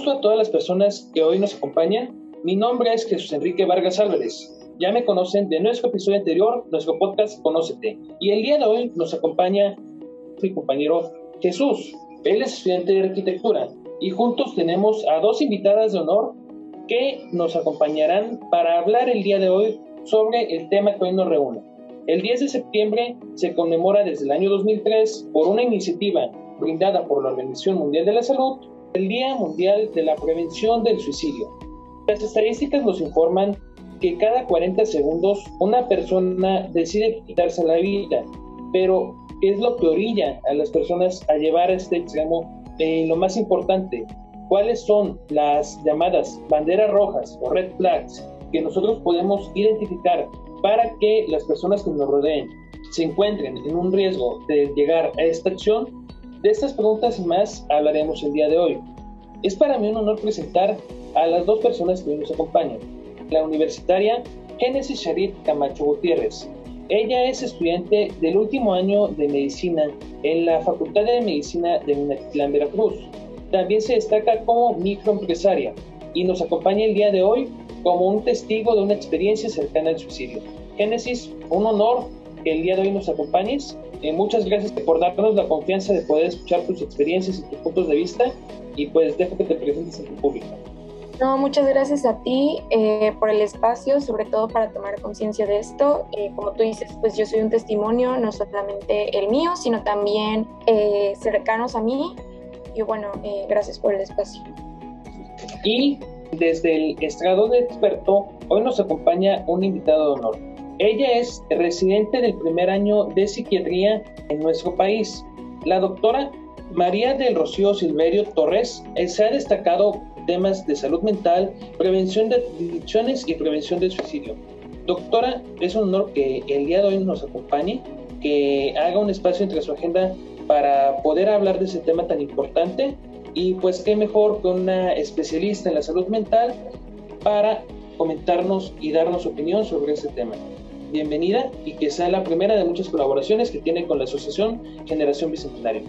gusto a todas las personas que hoy nos acompañan. Mi nombre es Jesús Enrique Vargas Álvarez. Ya me conocen de nuestro episodio anterior, nuestro podcast Conócete. Y el día de hoy nos acompaña mi compañero Jesús. Él es estudiante de arquitectura y juntos tenemos a dos invitadas de honor que nos acompañarán para hablar el día de hoy sobre el tema que hoy nos reúne. El 10 de septiembre se conmemora desde el año 2003 por una iniciativa brindada por la Organización Mundial de la Salud el Día Mundial de la Prevención del Suicidio. Las estadísticas nos informan que cada 40 segundos una persona decide quitarse la vida, pero ¿qué es lo que orilla a las personas a llevar a este extremo? Eh, lo más importante, ¿cuáles son las llamadas banderas rojas o red flags que nosotros podemos identificar para que las personas que nos rodeen se encuentren en un riesgo de llegar a esta acción de estas preguntas y más hablaremos el día de hoy. Es para mí un honor presentar a las dos personas que hoy nos acompañan. La universitaria Génesis Sharit Camacho Gutiérrez. Ella es estudiante del último año de medicina en la Facultad de Medicina de Minatitlán, Veracruz. También se destaca como microempresaria y nos acompaña el día de hoy como un testigo de una experiencia cercana al suicidio. Génesis, un honor que el día de hoy nos acompañes eh, muchas gracias por darnos la confianza de poder escuchar tus experiencias y tus puntos de vista y pues dejo que te presentes en tu público. No, muchas gracias a ti eh, por el espacio, sobre todo para tomar conciencia de esto. Eh, como tú dices, pues yo soy un testimonio, no solamente el mío, sino también cercanos a mí. Y bueno, gracias por el espacio. Y desde el estrado de experto, hoy nos acompaña un invitado de honor. Ella es residente del primer año de psiquiatría en nuestro país. La doctora María del Rocío Silverio Torres eh, se ha destacado temas de salud mental, prevención de adicciones y prevención del suicidio. Doctora, es un honor que el día de hoy nos acompañe, que haga un espacio entre su agenda para poder hablar de ese tema tan importante y pues qué mejor que una especialista en la salud mental para comentarnos y darnos opinión sobre ese tema bienvenida y que sea la primera de muchas colaboraciones que tiene con la Asociación Generación Bicentenario.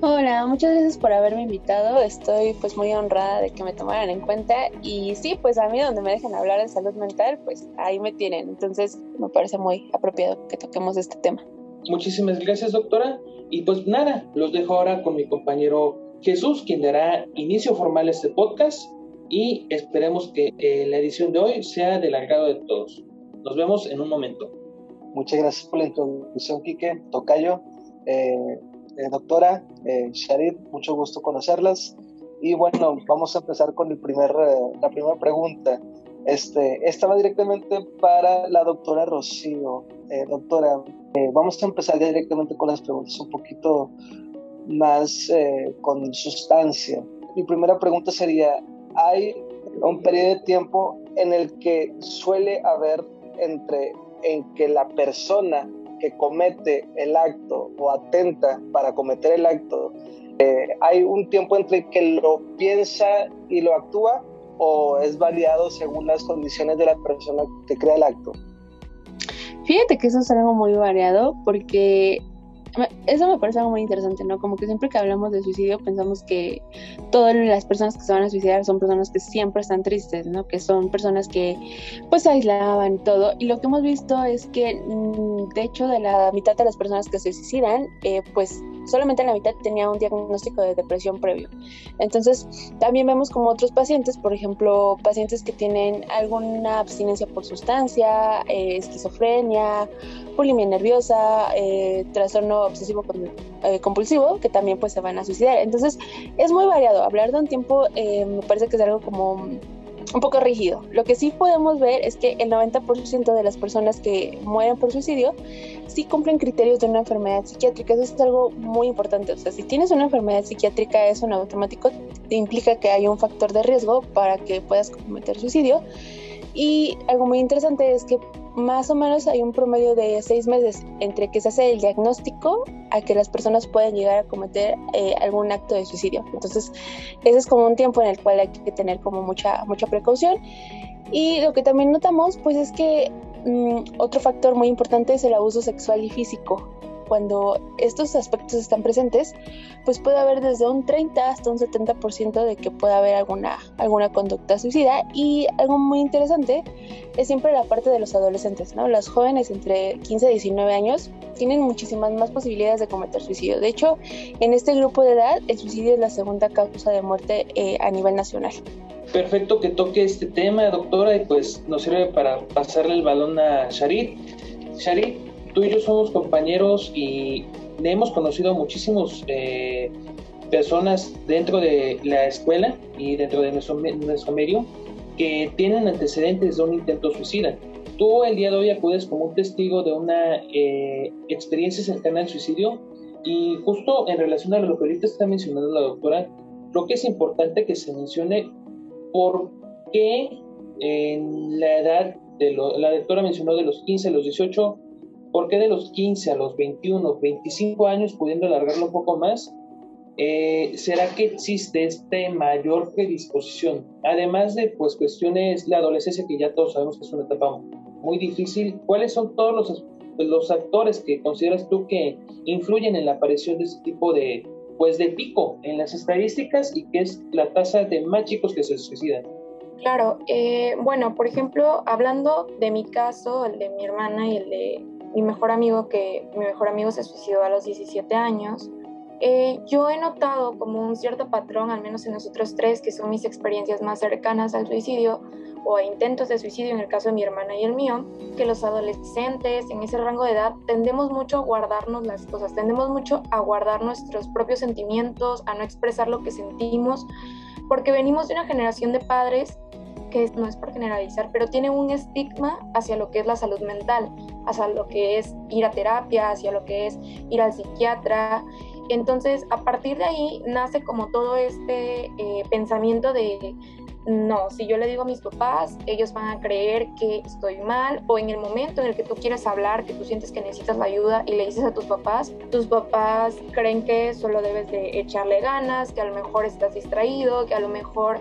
Hola, muchas gracias por haberme invitado. Estoy pues muy honrada de que me tomaran en cuenta y sí, pues a mí donde me dejen hablar de salud mental, pues ahí me tienen. Entonces me parece muy apropiado que toquemos este tema. Muchísimas gracias, doctora. Y pues nada, los dejo ahora con mi compañero Jesús, quien dará inicio formal a este podcast y esperemos que eh, la edición de hoy sea del agrado de todos. Nos vemos en un momento. Muchas gracias por la introducción, Quique. Tocayo, eh, eh, doctora eh, Sharid, mucho gusto conocerlas. Y bueno, vamos a empezar con el primer, la primera pregunta. Este, esta va directamente para la doctora Rocío. doctora, vamos a empezar ya directamente con las preguntas un poquito más con sustancia. Mi primera pregunta sería, ¿hay un periodo de tiempo en el que suele haber entre en que la persona que comete el acto o atenta para cometer el acto, eh, hay un tiempo entre que lo piensa y lo actúa o es variado según las condiciones de la persona que crea el acto? Fíjate que eso es algo muy variado porque eso me parece algo muy interesante, ¿no? Como que siempre que hablamos de suicidio pensamos que todas las personas que se van a suicidar son personas que siempre están tristes, ¿no? Que son personas que pues aislaban todo. Y lo que hemos visto es que mm, de hecho de la mitad de las personas que se suicidan, eh, pues solamente la mitad tenía un diagnóstico de depresión previo. Entonces, también vemos como otros pacientes, por ejemplo, pacientes que tienen alguna abstinencia por sustancia, eh, esquizofrenia, bulimia nerviosa, eh, trastorno obsesivo eh, compulsivo, que también pues se van a suicidar. Entonces, es muy variado. Hablar de un tiempo me parece que es algo como un poco rígido. Lo que sí podemos ver es que el 90% de las personas que mueren por suicidio sí cumplen criterios de una enfermedad psiquiátrica. Eso es algo muy importante. O sea, si tienes una enfermedad psiquiátrica, eso en automático implica que hay un factor de riesgo para que puedas cometer suicidio. Y algo muy interesante es que más o menos hay un promedio de seis meses entre que se hace el diagnóstico a que las personas pueden llegar a cometer eh, algún acto de suicidio. Entonces, ese es como un tiempo en el cual hay que tener como mucha, mucha precaución. Y lo que también notamos, pues es que mm, otro factor muy importante es el abuso sexual y físico. Cuando estos aspectos están presentes, pues puede haber desde un 30 hasta un 70% de que pueda haber alguna, alguna conducta suicida. Y algo muy interesante es siempre la parte de los adolescentes, ¿no? Los jóvenes entre 15 y 19 años tienen muchísimas más posibilidades de cometer suicidio. De hecho, en este grupo de edad, el suicidio es la segunda causa de muerte eh, a nivel nacional. Perfecto que toque este tema, doctora, y pues nos sirve para pasarle el balón a Sharit. Sharit, tú y yo somos compañeros y hemos conocido muchísimos eh, personas dentro de la escuela y dentro de nuestro, medio que tienen antecedentes de un intento suicida. Tú el día de hoy acudes como un testigo de una eh, experiencia cercana al suicidio y justo en relación a lo que ahorita está mencionando la doctora, creo que es importante que se mencione por qué en la edad de la doctora mencionó de los 15 a los 18, ¿por qué de los 15 a los 21, 25 años, pudiendo alargarlo un poco más? Eh, ¿Será que existe esta mayor predisposición? Además de pues cuestiones, la adolescencia que ya todos sabemos que es una etapa muy difícil, ¿cuáles son todos los, los actores que consideras tú que influyen en la aparición de este tipo de, pues de pico en las estadísticas y que es la tasa de más chicos que se suicidan. Claro, eh, bueno, por ejemplo, hablando de mi caso, el de mi hermana y el de mi mejor amigo, que mi mejor amigo se suicidó a los 17 años, eh, yo he notado como un cierto patrón, al menos en nosotros tres, que son mis experiencias más cercanas al suicidio, o a intentos de suicidio en el caso de mi hermana y el mío, que los adolescentes en ese rango de edad tendemos mucho a guardarnos las cosas, tendemos mucho a guardar nuestros propios sentimientos, a no expresar lo que sentimos, porque venimos de una generación de padres que no es por generalizar, pero tiene un estigma hacia lo que es la salud mental, hacia lo que es ir a terapia, hacia lo que es ir al psiquiatra. Entonces, a partir de ahí nace como todo este eh, pensamiento de no, si yo le digo a mis papás, ellos van a creer que estoy mal o en el momento en el que tú quieres hablar, que tú sientes que necesitas la ayuda y le dices a tus papás, tus papás creen que solo debes de echarle ganas, que a lo mejor estás distraído, que a lo mejor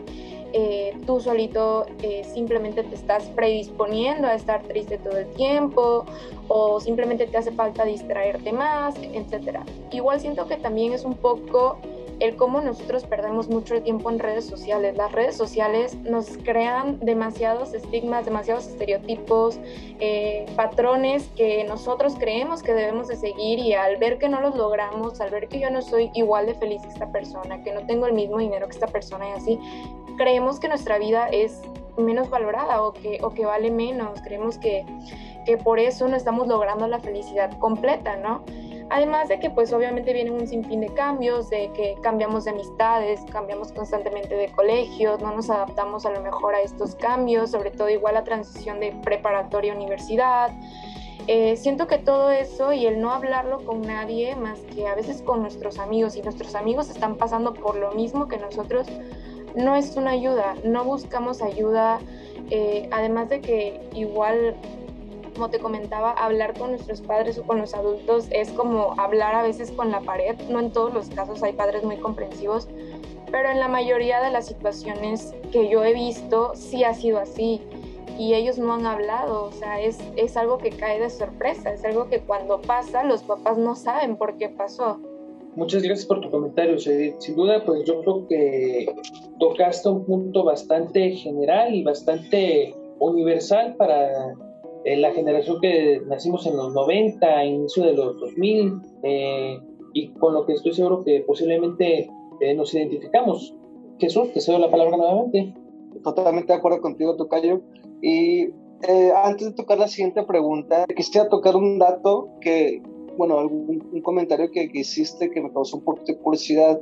eh, tú solito eh, simplemente te estás predisponiendo a estar triste todo el tiempo o simplemente te hace falta distraerte más, etc. Igual siento que también es un poco el cómo nosotros perdemos mucho tiempo en redes sociales. Las redes sociales nos crean demasiados estigmas, demasiados estereotipos, eh, patrones que nosotros creemos que debemos de seguir y al ver que no los logramos, al ver que yo no soy igual de feliz que esta persona, que no tengo el mismo dinero que esta persona y así, creemos que nuestra vida es menos valorada o que, o que vale menos, creemos que, que por eso no estamos logrando la felicidad completa, ¿no? Además de que pues obviamente vienen un sinfín de cambios, de que cambiamos de amistades, cambiamos constantemente de colegios, no nos adaptamos a lo mejor a estos cambios, sobre todo igual la transición de preparatoria a universidad. Eh, siento que todo eso y el no hablarlo con nadie más que a veces con nuestros amigos y nuestros amigos están pasando por lo mismo que nosotros, no es una ayuda, no buscamos ayuda, eh, además de que igual como te comentaba, hablar con nuestros padres o con los adultos es como hablar a veces con la pared. No en todos los casos hay padres muy comprensivos, pero en la mayoría de las situaciones que yo he visto sí ha sido así y ellos no han hablado, o sea, es, es algo que cae de sorpresa, es algo que cuando pasa los papás no saben por qué pasó. Muchas gracias por tu comentario, Sin duda, pues yo creo que tocaste un punto bastante general y bastante universal para la generación que nacimos en los 90, inicio de los 2000, eh, y con lo que estoy seguro que posiblemente eh, nos identificamos. Jesús, te cedo la palabra nuevamente. Totalmente de acuerdo contigo, Tocayo. Y eh, antes de tocar la siguiente pregunta, quisiera tocar un dato que, bueno, algún, un comentario que, que hiciste que me causó un poco de curiosidad.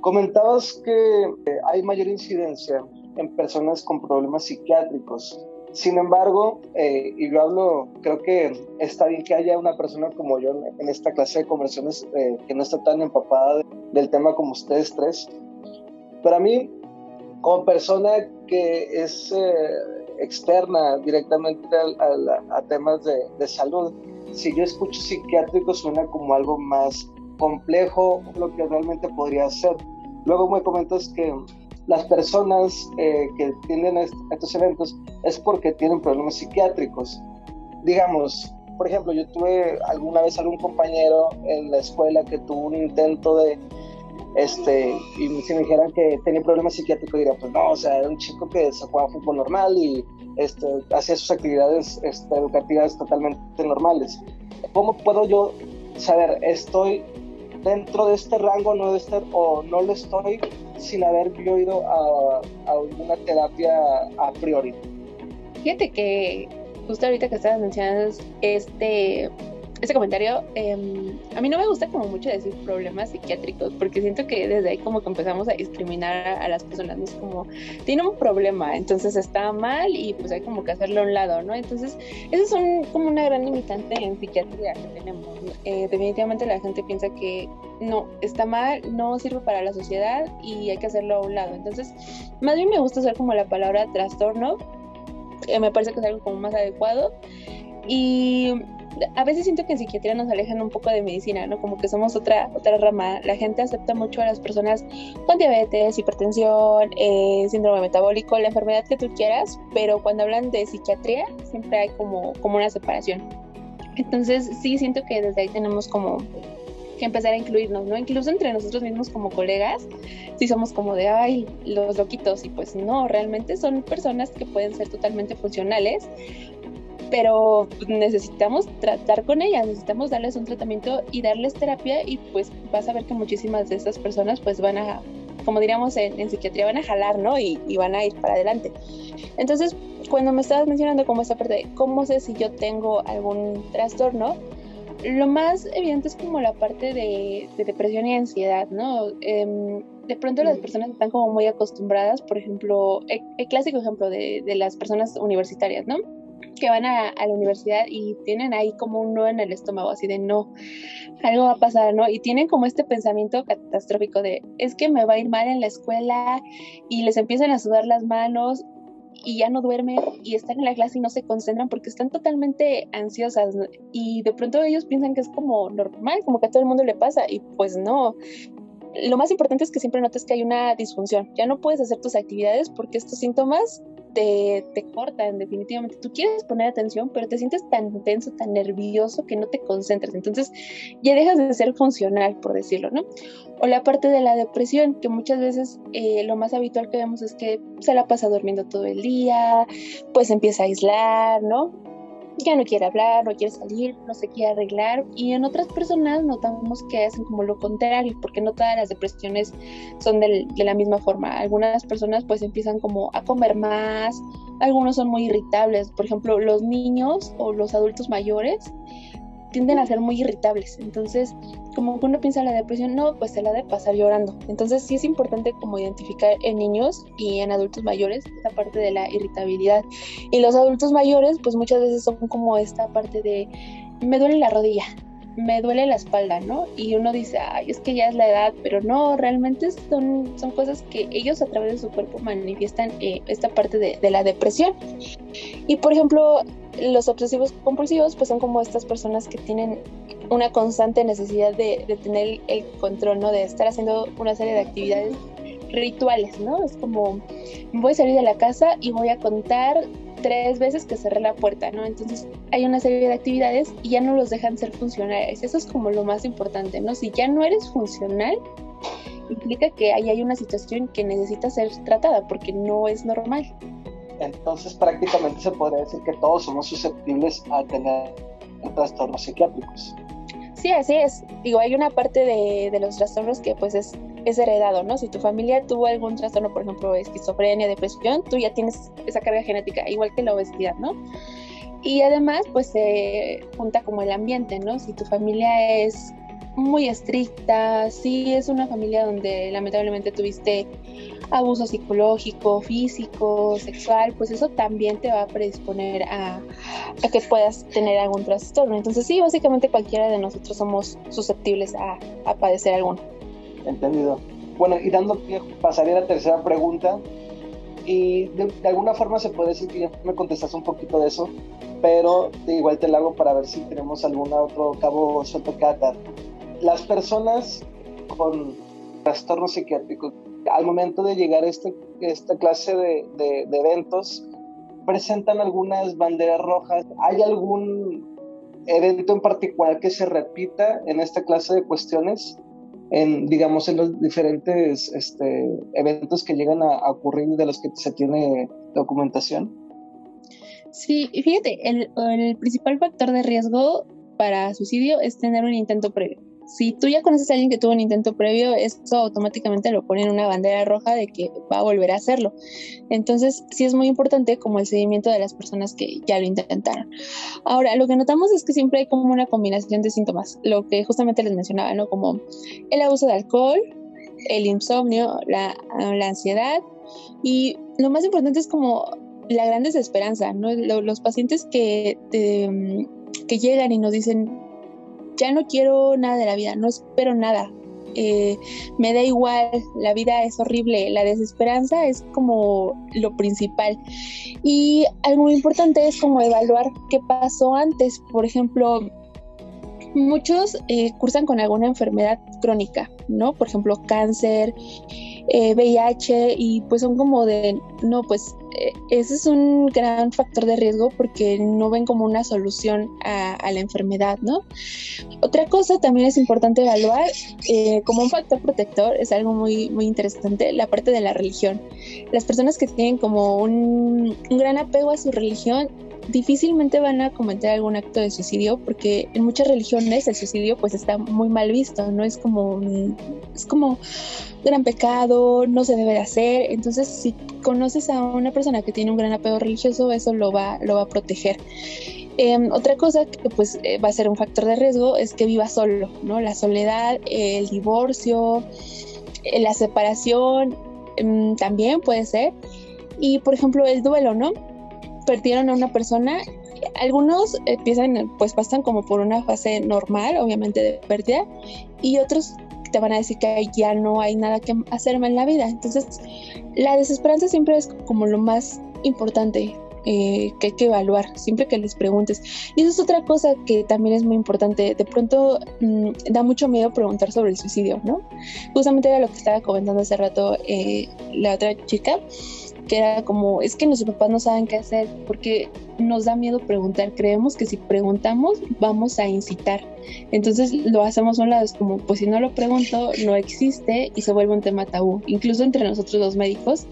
Comentabas que hay mayor incidencia en personas con problemas psiquiátricos. Sin embargo, eh, y yo hablo, creo que está bien que haya una persona como yo en esta clase de conversiones eh, que no está tan empapada del tema como ustedes tres. Pero a mí, como persona que es eh, externa directamente a, temas de, de, salud, si yo escucho psiquiátrico suena como algo más complejo, lo que realmente podría ser. Luego me comentas que las personas eh, que tienen estos eventos es porque tienen problemas psiquiátricos. Digamos, por ejemplo, yo tuve alguna vez algún compañero en la escuela que tuvo un intento de, este, y si me dijeran que tenía problemas psiquiátricos, diría, pues no, o sea, era un chico que se jugaba fútbol normal y este, hacía sus actividades este, educativas totalmente normales. ¿Cómo puedo yo saber, estoy dentro de este rango no de estar, o no lo estoy sin haber yo ido a, alguna terapia a priori? Fíjate que justo ahorita que estabas mencionando este ese comentario, em, a mí no me gusta como mucho decir problemas psiquiátricos, porque siento que desde ahí como que empezamos a discriminar a, las personas. Es como, tiene un problema, entonces está mal y pues hay como que hacerlo a un lado, ¿no? Entonces, eso es un, como una gran limitante en psiquiatría que tenemos. Eh, definitivamente la gente piensa que no, está mal, no sirve para la sociedad y hay que hacerlo a un lado. Entonces, más bien me gusta usar como la palabra trastorno, eh, me parece que es algo como más adecuado. Y a veces siento que en psiquiatría nos alejan un poco de medicina, ¿no? Como que somos otra, otra rama. La gente acepta mucho a las personas con diabetes, hipertensión, eh, síndrome metabólico, la enfermedad que tú quieras, pero cuando hablan de psiquiatría siempre hay como, como una separación. Entonces sí siento que desde ahí tenemos como que empezar a incluirnos, ¿no? Incluso entre nosotros mismos como colegas, si somos como de, ay, los loquitos, y pues no, realmente son personas que pueden ser totalmente funcionales, pero necesitamos tratar con ellas, necesitamos darles un tratamiento y darles terapia y pues vas a ver que muchísimas de estas personas pues van a, como diríamos en, psiquiatría, van a jalar, ¿no? Y, y, van a ir para adelante. Entonces, cuando me estabas mencionando como esta parte de cómo sé si yo tengo algún trastorno, lo más evidente es como la parte de, depresión y ansiedad, ¿no? Em, de pronto las personas están como muy acostumbradas, por ejemplo, el, clásico ejemplo de, de, las personas universitarias, ¿no? Que van a, la universidad y tienen ahí como un no en el estómago, así de no, algo va a pasar, ¿no? Y tienen como este pensamiento catastrófico de es que me va a ir mal en la escuela y les empiezan a sudar las manos y ya no duermen y están en la clase y no se concentran porque están totalmente ansiosas y de pronto ellos piensan que es como normal, como que a todo el mundo le pasa y pues no. Lo más importante es que siempre notes que hay una disfunción. Ya no puedes hacer tus actividades porque estos síntomas te, te cortan definitivamente. Tú quieres poner atención, pero te sientes tan tenso, tan nervioso que no te concentras. Entonces ya dejas de ser funcional, por decirlo, ¿no? O la parte de la depresión, que muchas veces eh, lo más habitual que vemos es que se la pasa durmiendo todo el día, pues empieza a aislar, ¿no? Ya no quiere hablar, no quiere salir, no se quiere arreglar. Y en otras personas notamos que hacen como lo contrario, porque no todas las depresiones son de la misma forma. Algunas personas pues empiezan como a comer más, algunos son muy irritables. Por ejemplo, los niños o los adultos mayores tienden a ser muy irritables. Entonces, como uno piensa en la depresión, no, pues se la de pasar llorando. Entonces, sí es importante como identificar en niños y en adultos mayores esta parte de la irritabilidad. Y los adultos mayores, pues muchas veces son como esta parte de, me duele la rodilla, me duele la espalda, ¿no? Y uno dice, ay, es que ya es la edad, pero no, realmente son, son cosas que ellos a través de su cuerpo manifiestan eh, esta parte de, de, la depresión. Y por ejemplo, los obsesivos compulsivos, pues son como estas personas que tienen una constante necesidad de, de tener el control, ¿no? De estar haciendo una serie de actividades rituales, ¿no? Es como, voy a salir de la casa y voy a contar tres veces que cerré la puerta, ¿no? Entonces hay una serie de actividades y ya no los dejan ser funcionales. Eso es como lo más importante, ¿no? Si ya no eres funcional, implica que ahí hay una situación que necesita ser tratada porque no es normal. Entonces prácticamente se podría decir que todos somos susceptibles a tener trastornos psiquiátricos. Sí, así es. Digo, hay una parte de, de los trastornos que pues es es heredado, ¿no? Si tu familia tuvo algún trastorno, por ejemplo, esquizofrenia, depresión, tú ya tienes esa carga genética, igual que la obesidad, ¿no? Y además, pues se junta como el ambiente, ¿no? Si tu familia es muy estricta, si es una familia donde lamentablemente tuviste abuso psicológico, físico, sexual, pues eso también te va a predisponer a, que puedas tener algún trastorno. Entonces sí, básicamente cualquiera de nosotros somos susceptibles a, padecer alguno. Entendido. Bueno, y dando pie, pasaría a la tercera pregunta. Y de, alguna forma se puede decir que me contestaste un poquito de eso, pero igual te la hago para ver si tenemos algún otro cabo suelto que atar. Las personas con trastornos psiquiátricos, al momento de llegar a este, esta clase de, eventos, presentan algunas banderas rojas. ¿Hay algún evento en particular que se repita en esta clase de cuestiones, en, digamos, en los diferentes este, eventos que llegan a, ocurrir de los que se tiene documentación? Sí, fíjate, el principal factor de riesgo para suicidio es tener un intento previo si tú ya conoces a alguien que tuvo un intento previo, eso automáticamente lo pone en una bandera roja de que va a volver a hacerlo. Entonces, sí es muy importante como el seguimiento de las personas que ya lo intentaron. Ahora, lo que notamos es que siempre hay como una combinación de síntomas, lo que justamente les mencionaba, ¿no? Como el abuso de alcohol, el insomnio, la, ansiedad y lo más importante es como la gran desesperanza, ¿no? Los pacientes que, que llegan y nos dicen, ya no quiero nada de la vida, no espero nada, eh, me da igual, la vida es horrible, la desesperanza es como lo principal. Y algo muy importante es como evaluar qué pasó antes. Por ejemplo, muchos eh, cursan con alguna enfermedad crónica, ¿no? Por ejemplo, cáncer, VIH eh, y pues son como de, no, pues ese es un gran factor de riesgo porque no ven como una solución a, la enfermedad, ¿no? Otra cosa también es importante evaluar eh, como un factor protector, es algo muy, muy interesante, la parte de la religión. Las personas que tienen como un, un gran apego a su religión difícilmente van a cometer algún acto de suicidio porque en muchas religiones el suicidio pues está muy mal visto, no es como es como gran pecado, no se debe de hacer. Entonces, si conoces a una persona que tiene un gran apego religioso, eso lo va, lo va a proteger. Em, otra cosa que pues eh, va a ser un factor de riesgo es que viva solo, ¿no? La soledad, el divorcio, eh, la separación em, también puede ser. Y por ejemplo el duelo, ¿no? Perdieron a una persona algunos empiezan, pues pasan como por una fase normal, obviamente de pérdida, y otros te van a decir que ya no hay nada que hacerme en la vida. Entonces, la desesperanza siempre es como lo más importante eh, que hay que evaluar, siempre que les preguntes. Y eso es otra cosa que también es muy importante. De pronto mm, da mucho miedo preguntar sobre el suicidio, ¿no? Justamente era lo que estaba comentando hace rato eh, la otra chica que era como, es que nuestros papás no saben qué hacer porque nos da miedo preguntar, creemos que si preguntamos vamos a incitar. Entonces lo hacemos a un lado, es como, pues si no lo pregunto, no existe y se vuelve un tema tabú. Incluso entre nosotros los médicos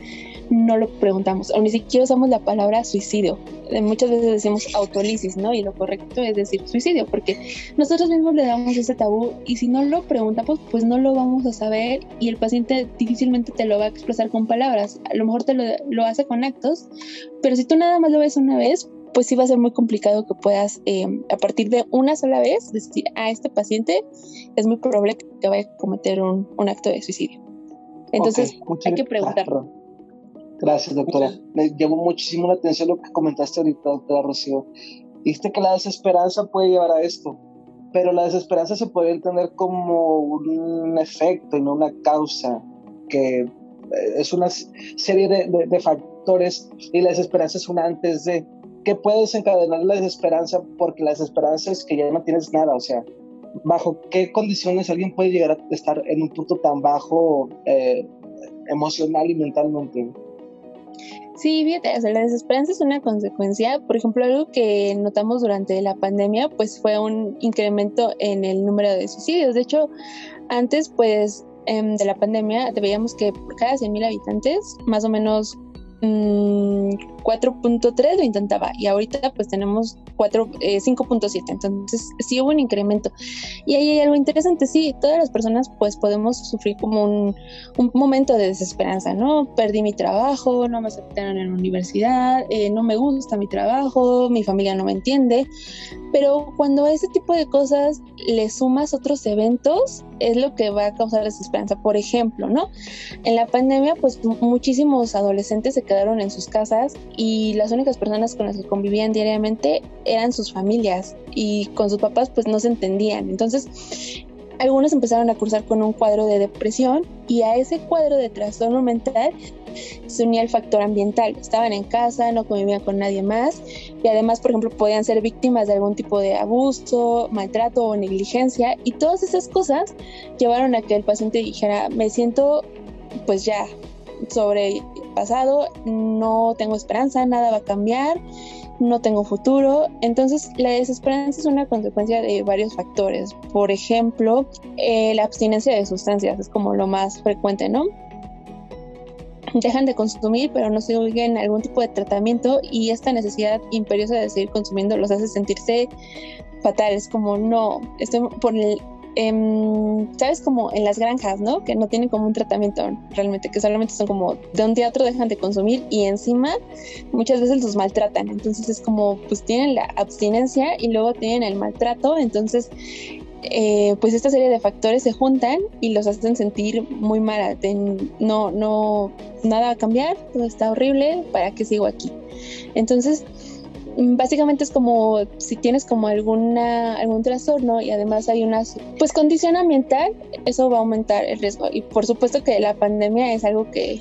no lo preguntamos, o ni siquiera usamos la palabra suicidio. Eh, muchas veces decimos autolisis, ¿no? Y lo correcto es decir suicidio, porque nosotros mismos le damos ese tabú y si no lo preguntamos, pues no lo vamos a saber y el paciente difícilmente te lo va a expresar con palabras. A lo mejor te lo, lo hace con actos, pero si tú nada más lo ves una vez, pues sí va a ser muy complicado que puedas, eh, a partir de una sola vez, decir a este paciente es muy probable que vaya a cometer un, un acto de suicidio. Entonces, hay que preguntar. Gracias, doctora. Me llamó muchísimo la atención lo que comentaste ahorita, doctora Rocío. Dijiste que la desesperanza puede llevar a esto, pero la desesperanza se puede entender como un efecto y no una causa, que eh, es una serie de, de, factores y la desesperanza es una antes de. ¿Qué puede desencadenar la desesperanza? Porque la desesperanza es que ya no tienes nada, o sea, ¿bajo qué condiciones alguien puede llegar a estar en un punto tan bajo eh, emocional y mentalmente? Sí, fíjate, la desesperanza es una consecuencia. Por ejemplo, algo que notamos durante la pandemia, pues fue un incremento en el número de suicidios. De hecho, antes, pues, em, de la pandemia, veíamos que por cada 100.000 habitantes, más o menos 4.3 mm, lo intentaba y ahorita pues tenemos 5.7 eh, entonces sí hubo un incremento. Y ahí hay algo interesante sí todas las personas pues podemos sufrir como un, un momento de desesperanza no perdí mi trabajo no me aceptaron en la universidad eh, no me gusta mi trabajo mi familia no me entiende. Pero cuando a ese tipo de cosas le sumas otros eventos es lo que va a causar desesperanza. Por ejemplo no en la pandemia pues muchísimos adolescentes se quedaron en sus casas y las únicas personas con las que convivían diariamente eran sus familias y con sus papás pues no se entendían. Entonces, algunos empezaron a cursar con un cuadro de depresión y a ese cuadro de trastorno mental se unía el factor ambiental. Estaban en casa, no convivían con nadie más y además, por ejemplo, podían ser víctimas de algún tipo de abuso, maltrato o negligencia y todas esas cosas llevaron a que el paciente dijera, me siento pues ya sobre pasado, no tengo esperanza, nada va a cambiar, no tengo futuro. Entonces, la desesperanza es una consecuencia de varios factores. Por ejemplo, eh, la abstinencia de sustancias es como lo más frecuente, ¿no? Dejan de consumir, pero no siguen algún tipo de tratamiento y esta necesidad imperiosa de seguir consumiendo los hace sentirse fatales, como no, estoy por el Em, ¿sabes? Como en las granjas, ¿no? Que no tienen como un tratamiento realmente, que solamente son como de un día a otro dejan de consumir y encima muchas veces los maltratan. Entonces es como, pues tienen la abstinencia y luego tienen el maltrato. Entonces, eh, pues esta serie de factores se juntan y los hacen sentir muy mal. No, no, nada va a cambiar, todo está horrible, ¿para qué sigo aquí? Entonces, básicamente es como si tienes como alguna algún trastorno y además hay una pues condición ambiental, eso va a aumentar el riesgo y por supuesto que la pandemia es algo que,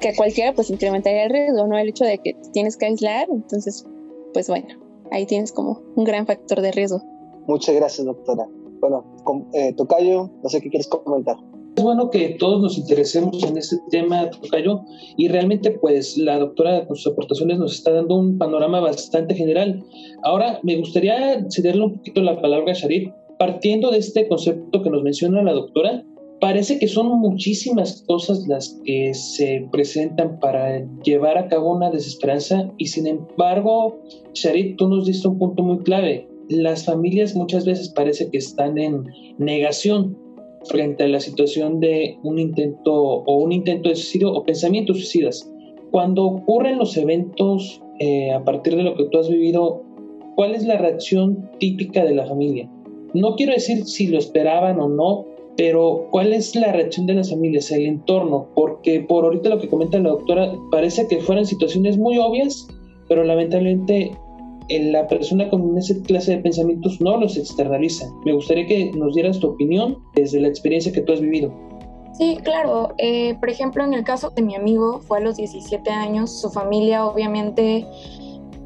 que cualquiera pues incrementaría el riesgo, no el hecho de que tienes que aislar, entonces pues bueno, ahí tienes como un gran factor de riesgo. Muchas gracias, doctora. Bueno, eh, Tocayo, no sé qué quieres comentar. Bueno que todos nos interesemos en este tema, Tocayo, y realmente pues la doctora con sus aportaciones nos está dando un panorama bastante general. Ahora me gustaría cederle un poquito la palabra a Sharit, partiendo de este concepto que nos menciona la doctora, parece que son muchísimas cosas las que se presentan para llevar a cabo una desesperanza y sin embargo, Sharit, tú nos diste un punto muy clave. Las familias muchas veces parece que están en negación frente a la situación de un intento o un intento de suicidio o pensamientos suicidas. Cuando ocurren los eventos eh, a partir de lo que tú has vivido, ¿cuál es la reacción típica de la familia? No quiero decir si lo esperaban o no, pero ¿cuál es la reacción de las familias, el entorno? Porque por ahorita lo que comenta la doctora, parece que fueran situaciones muy obvias, pero lamentablemente la persona con esa clase de pensamientos no los externaliza. Me gustaría que nos dieras tu opinión desde la experiencia que tú has vivido. Sí, claro. Eh, por ejemplo, en el caso de mi amigo, fue a los 17 años, su familia obviamente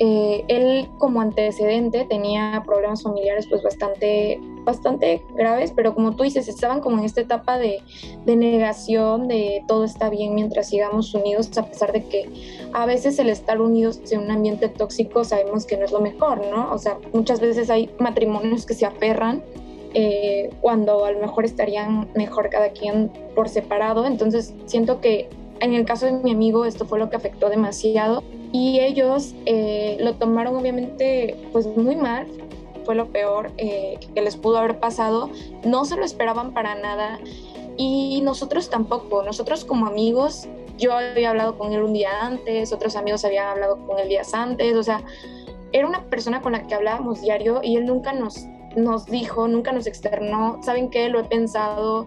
eh, él como antecedente tenía problemas familiares pues bastante, bastante graves, pero como tú dices, estaban como en esta etapa de, negación, de todo está bien mientras sigamos unidos, a pesar de que a veces el estar unidos en un ambiente tóxico sabemos que no es lo mejor, ¿no? O sea, muchas veces hay matrimonios que se aferran eh, cuando a lo mejor estarían mejor cada quien por separado, entonces siento que en el caso de mi amigo esto fue lo que afectó demasiado. Y ellos eh, lo tomaron obviamente pues muy mal, fue lo peor eh, que les pudo haber pasado, no se lo esperaban para nada. Y nosotros tampoco, nosotros como amigos, yo había hablado con él un día antes, otros amigos habían hablado con él días antes, o sea, era una persona con la que hablábamos diario y él nunca nos, nos dijo, nunca nos externó, saben que lo he pensado,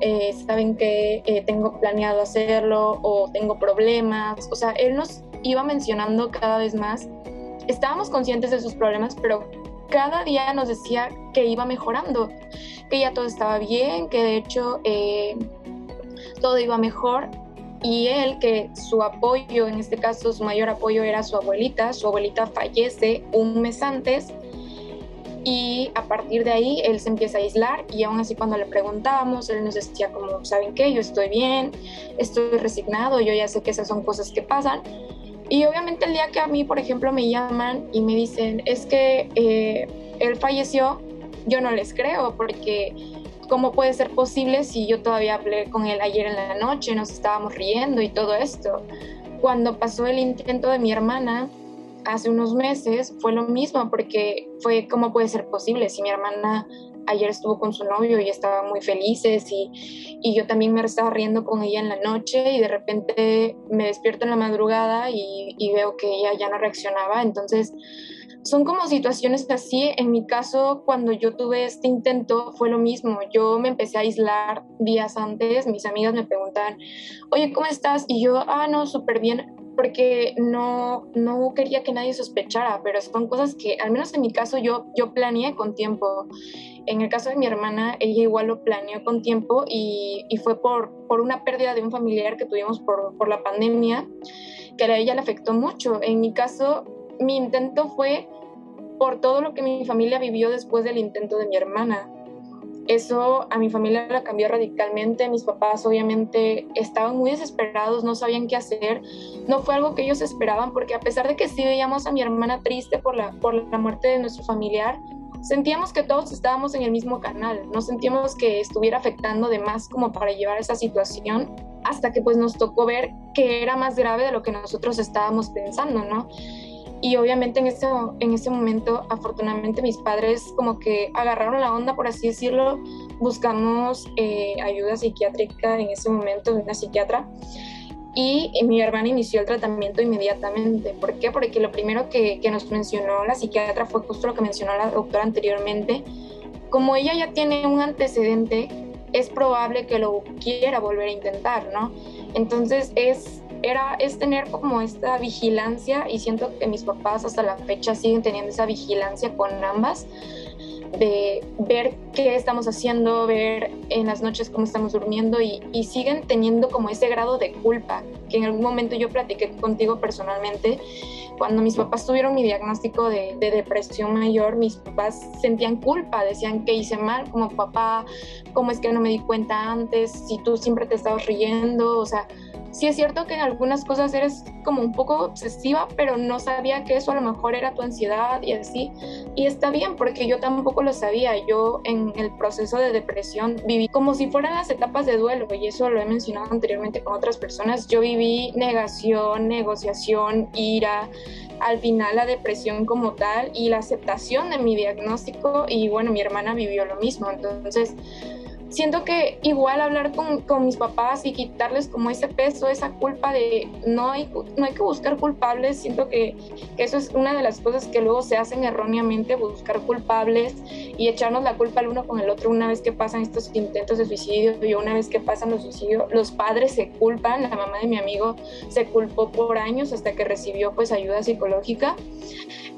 eh, saben que tengo planeado hacerlo o tengo problemas, o sea, él nos iba mencionando cada vez más. Estábamos conscientes de sus problemas, pero cada día nos decía que iba mejorando, que ya todo estaba bien, que de hecho eh, todo iba mejor. Y él, que su apoyo, en este caso su mayor apoyo era su abuelita, su abuelita fallece un mes antes y a partir de ahí él se empieza a aislar y aún así cuando le preguntábamos, él nos decía como, ¿saben qué? Yo estoy bien, estoy resignado, yo ya sé que esas son cosas que pasan, y obviamente el día que a mí, por ejemplo, me llaman y me dicen, es que eh, él falleció, yo no les creo porque ¿cómo puede ser posible si yo todavía hablé con él ayer en la noche, nos estábamos riendo y todo esto? Cuando pasó el intento de mi hermana hace unos meses, fue lo mismo porque fue ¿cómo puede ser posible si mi hermana ayer estuvo con su novio y estaban muy felices y, y, yo también me estaba riendo con ella en la noche y de repente me despierto en la madrugada y, y veo que ella ya no reaccionaba. Entonces, son como situaciones así. En mi caso, cuando yo tuve este intento, fue lo mismo. Yo me empecé a aislar días antes. Mis amigas me preguntaban, oye, ¿cómo estás? Y yo, ah, no, súper bien porque no, no quería que nadie sospechara, pero son cosas que, al menos en mi caso, yo, yo planeé con tiempo. En el caso de mi hermana, ella igual lo planeó con tiempo y, y fue por, por una pérdida de un familiar que tuvimos por, por la pandemia, que a ella le afectó mucho. En mi caso, mi intento fue por todo lo que mi familia vivió después del intento de mi hermana. Eso a mi familia la cambió radicalmente. Mis papás obviamente estaban muy desesperados, no sabían qué hacer. No fue algo que ellos esperaban porque a pesar de que sí veíamos a mi hermana triste por la, por la muerte de nuestro familiar, sentíamos que todos estábamos en el mismo canal, no sentíamos que estuviera afectando de más como para llevar esa situación, hasta que pues nos tocó ver que era más grave de lo que nosotros estábamos pensando, ¿no? Y obviamente en ese, en ese momento, afortunadamente, mis padres como que agarraron la onda, por así decirlo. Buscamos eh, ayuda psiquiátrica en ese momento de una psiquiatra y mi hermana inició el tratamiento inmediatamente. ¿Por qué? Porque lo primero que, que, nos mencionó la psiquiatra fue justo lo que mencionó la doctora anteriormente. Como ella ya tiene un antecedente, es probable que lo quiera volver a intentar, ¿no? Entonces es, era, es tener como esta vigilancia y siento que mis papás hasta la fecha siguen teniendo esa vigilancia con ambas de ver qué estamos haciendo, ver en las noches cómo estamos durmiendo y, siguen teniendo como ese grado de culpa que en algún momento yo platiqué contigo personalmente. Cuando mis papás tuvieron mi diagnóstico de, de depresión mayor, mis papás sentían culpa, decían que hice mal como papá, cómo es que no me di cuenta antes, si tú siempre te estabas riendo, o sea, sí es cierto que en algunas cosas eres como un poco obsesiva, pero no sabía que eso a lo mejor era tu ansiedad y así. Y está bien, porque yo tampoco lo sabía. Yo en el proceso de depresión viví como si fueran las etapas de duelo, y eso lo he mencionado anteriormente con otras personas. Yo viví negación, negociación, ira, al final la depresión como tal y la aceptación de mi diagnóstico y bueno, mi hermana vivió lo mismo. Entonces, siento que igual hablar con, con, mis papás y quitarles como ese peso, esa culpa de no hay, no hay que buscar culpables, siento que, que, eso es una de las cosas que luego se hacen erróneamente, buscar culpables y echarnos la culpa el uno con el otro una vez que pasan estos intentos de suicidio y una vez que pasan los suicidios, los padres se culpan, la mamá de mi amigo se culpó por años hasta que recibió pues ayuda psicológica.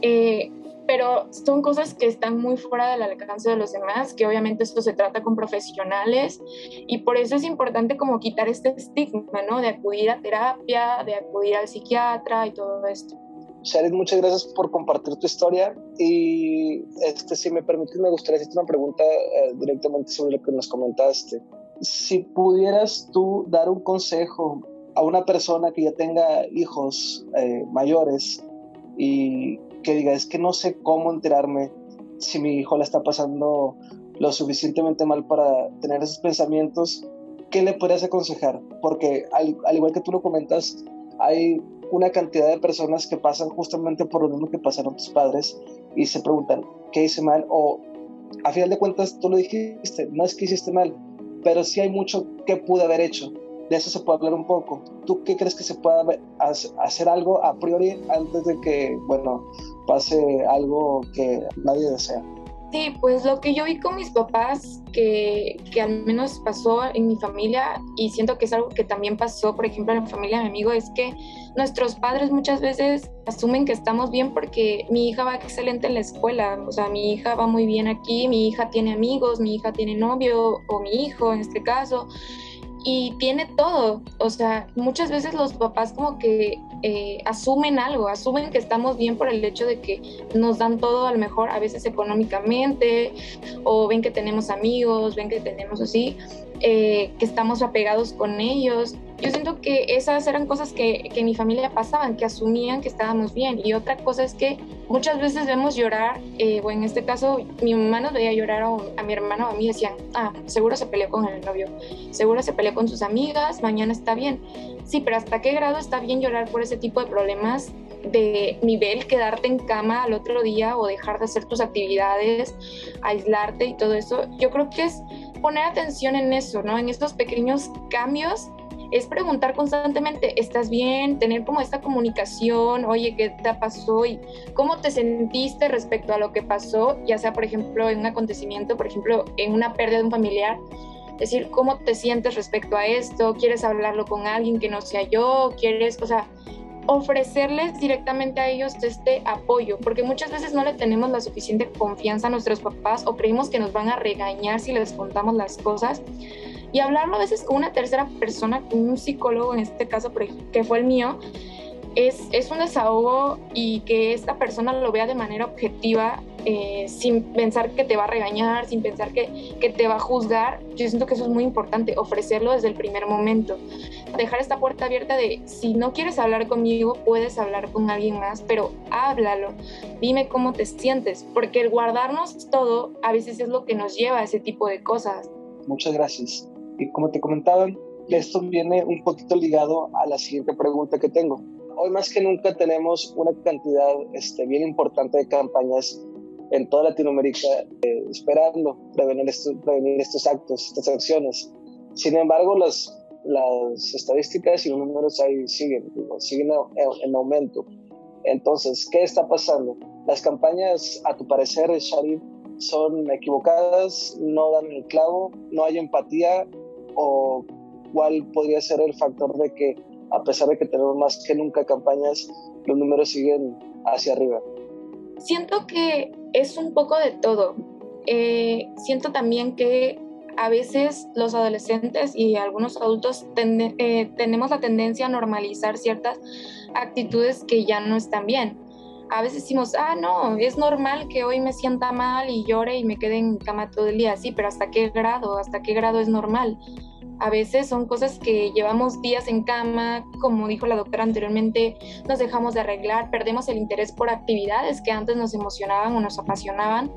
Eh, pero son cosas que están muy fuera del alcance de los demás, que obviamente esto se trata con profesionales y por eso es importante como quitar este estigma, ¿no? De acudir a terapia, de acudir al psiquiatra y todo esto. Sharid, muchas gracias por compartir tu historia y este, si me permites me gustaría hacerte una pregunta eh, directamente sobre lo que nos comentaste. Si pudieras tú dar un consejo a una persona que ya tenga hijos eh, mayores y que diga, es que no sé cómo enterarme si mi hijo la está pasando lo suficientemente mal para tener esos pensamientos, ¿qué le podrías aconsejar? Porque al, igual que tú lo comentas, hay una cantidad de personas que pasan justamente por lo mismo que pasaron tus padres y se preguntan, ¿qué hice mal? O a final de cuentas tú lo dijiste, no es que hiciste mal, pero sí hay mucho que pude haber hecho de eso se puede hablar un poco. ¿Tú qué crees que se pueda hacer algo a priori antes de que, bueno, pase algo que nadie desea? Sí, pues lo que yo vi con mis papás, que, que, al menos pasó en mi familia, y siento que es algo que también pasó, por ejemplo, en la familia de mi amigo, es que nuestros padres muchas veces asumen que estamos bien porque mi hija va excelente en la escuela, o sea, mi hija va muy bien aquí, mi hija tiene amigos, mi hija tiene novio, o mi hijo en este caso, y tiene todo. O sea, muchas veces los papás como que eh, asumen algo, asumen que estamos bien por el hecho de que nos dan todo a lo mejor a veces económicamente o ven que tenemos amigos, ven que tenemos así, eh, que estamos apegados con ellos. Yo siento que esas eran cosas que, que en mi familia pasaban, que asumían que estábamos bien. Y otra cosa es que muchas veces vemos llorar, eh, o en este caso mi mamá nos veía llorar a, a, mi hermano a mí, decían, ah, seguro se peleó con el novio, seguro se peleó con sus amigas, mañana está bien. Sí, pero ¿hasta qué grado está bien llorar por ese tipo de problemas de nivel quedarte en cama al otro día o dejar de hacer tus actividades, aislarte y todo eso? Yo creo que es poner atención en eso, ¿no? En estos pequeños cambios es preguntar constantemente, ¿estás bien? Tener como esta comunicación, oye, ¿qué te pasó? ¿Y cómo te sentiste respecto a lo que pasó? Ya sea, por ejemplo, en un acontecimiento, por ejemplo, en una pérdida de un familiar, decir, ¿cómo te sientes respecto a esto? ¿Quieres hablarlo con alguien que no sea yo? ¿Quieres, o sea, ofrecerles directamente a ellos este apoyo, porque muchas veces no le tenemos la suficiente confianza a nuestros papás o creemos que nos van a regañar si les contamos las cosas. Y hablarlo a veces con una tercera persona, con un psicólogo en este caso, que fue el mío, es, es un desahogo y que esta persona lo vea de manera objetiva eh, sin pensar que te va a regañar, sin pensar que, que te va a juzgar. Yo siento que eso es muy importante, ofrecerlo desde el primer momento. Dejar esta puerta abierta de si no quieres hablar conmigo, puedes hablar con alguien más, pero háblalo. Dime cómo te sientes, porque el guardarnos todo a veces es lo que nos lleva a ese tipo de cosas. Muchas gracias. Y como te comentaban, esto viene un poquito ligado a la siguiente pregunta que tengo. Hoy más que nunca tenemos una cantidad este, bien importante de campañas en toda Latinoamérica eh, esperando prevenir estos, prevenir estos actos, estas acciones. Sin embargo, las, las estadísticas y los números ahí siguen, siguen en aumento. Entonces, ¿qué está pasando? Las campañas, a tu parecer, Sharif, son equivocadas, no dan el clavo, no hay empatía o cuál podría ser el factor de que a pesar de que tenemos más que nunca campañas, los números siguen hacia arriba. Siento que es un poco de todo. Eh, siento también que a veces los adolescentes y algunos adultos eh, tenemos la tendencia a normalizar ciertas actitudes que ya no están bien. A veces decimos, ah, no, es normal que hoy me sienta mal y llore y me quede en cama todo el día. Sí, pero ¿hasta qué grado? ¿Hasta qué grado es normal? A veces son cosas que llevamos días en cama, como dijo la doctora anteriormente, nos dejamos de arreglar, perdemos el interés por actividades que antes nos emocionaban o nos apasionaban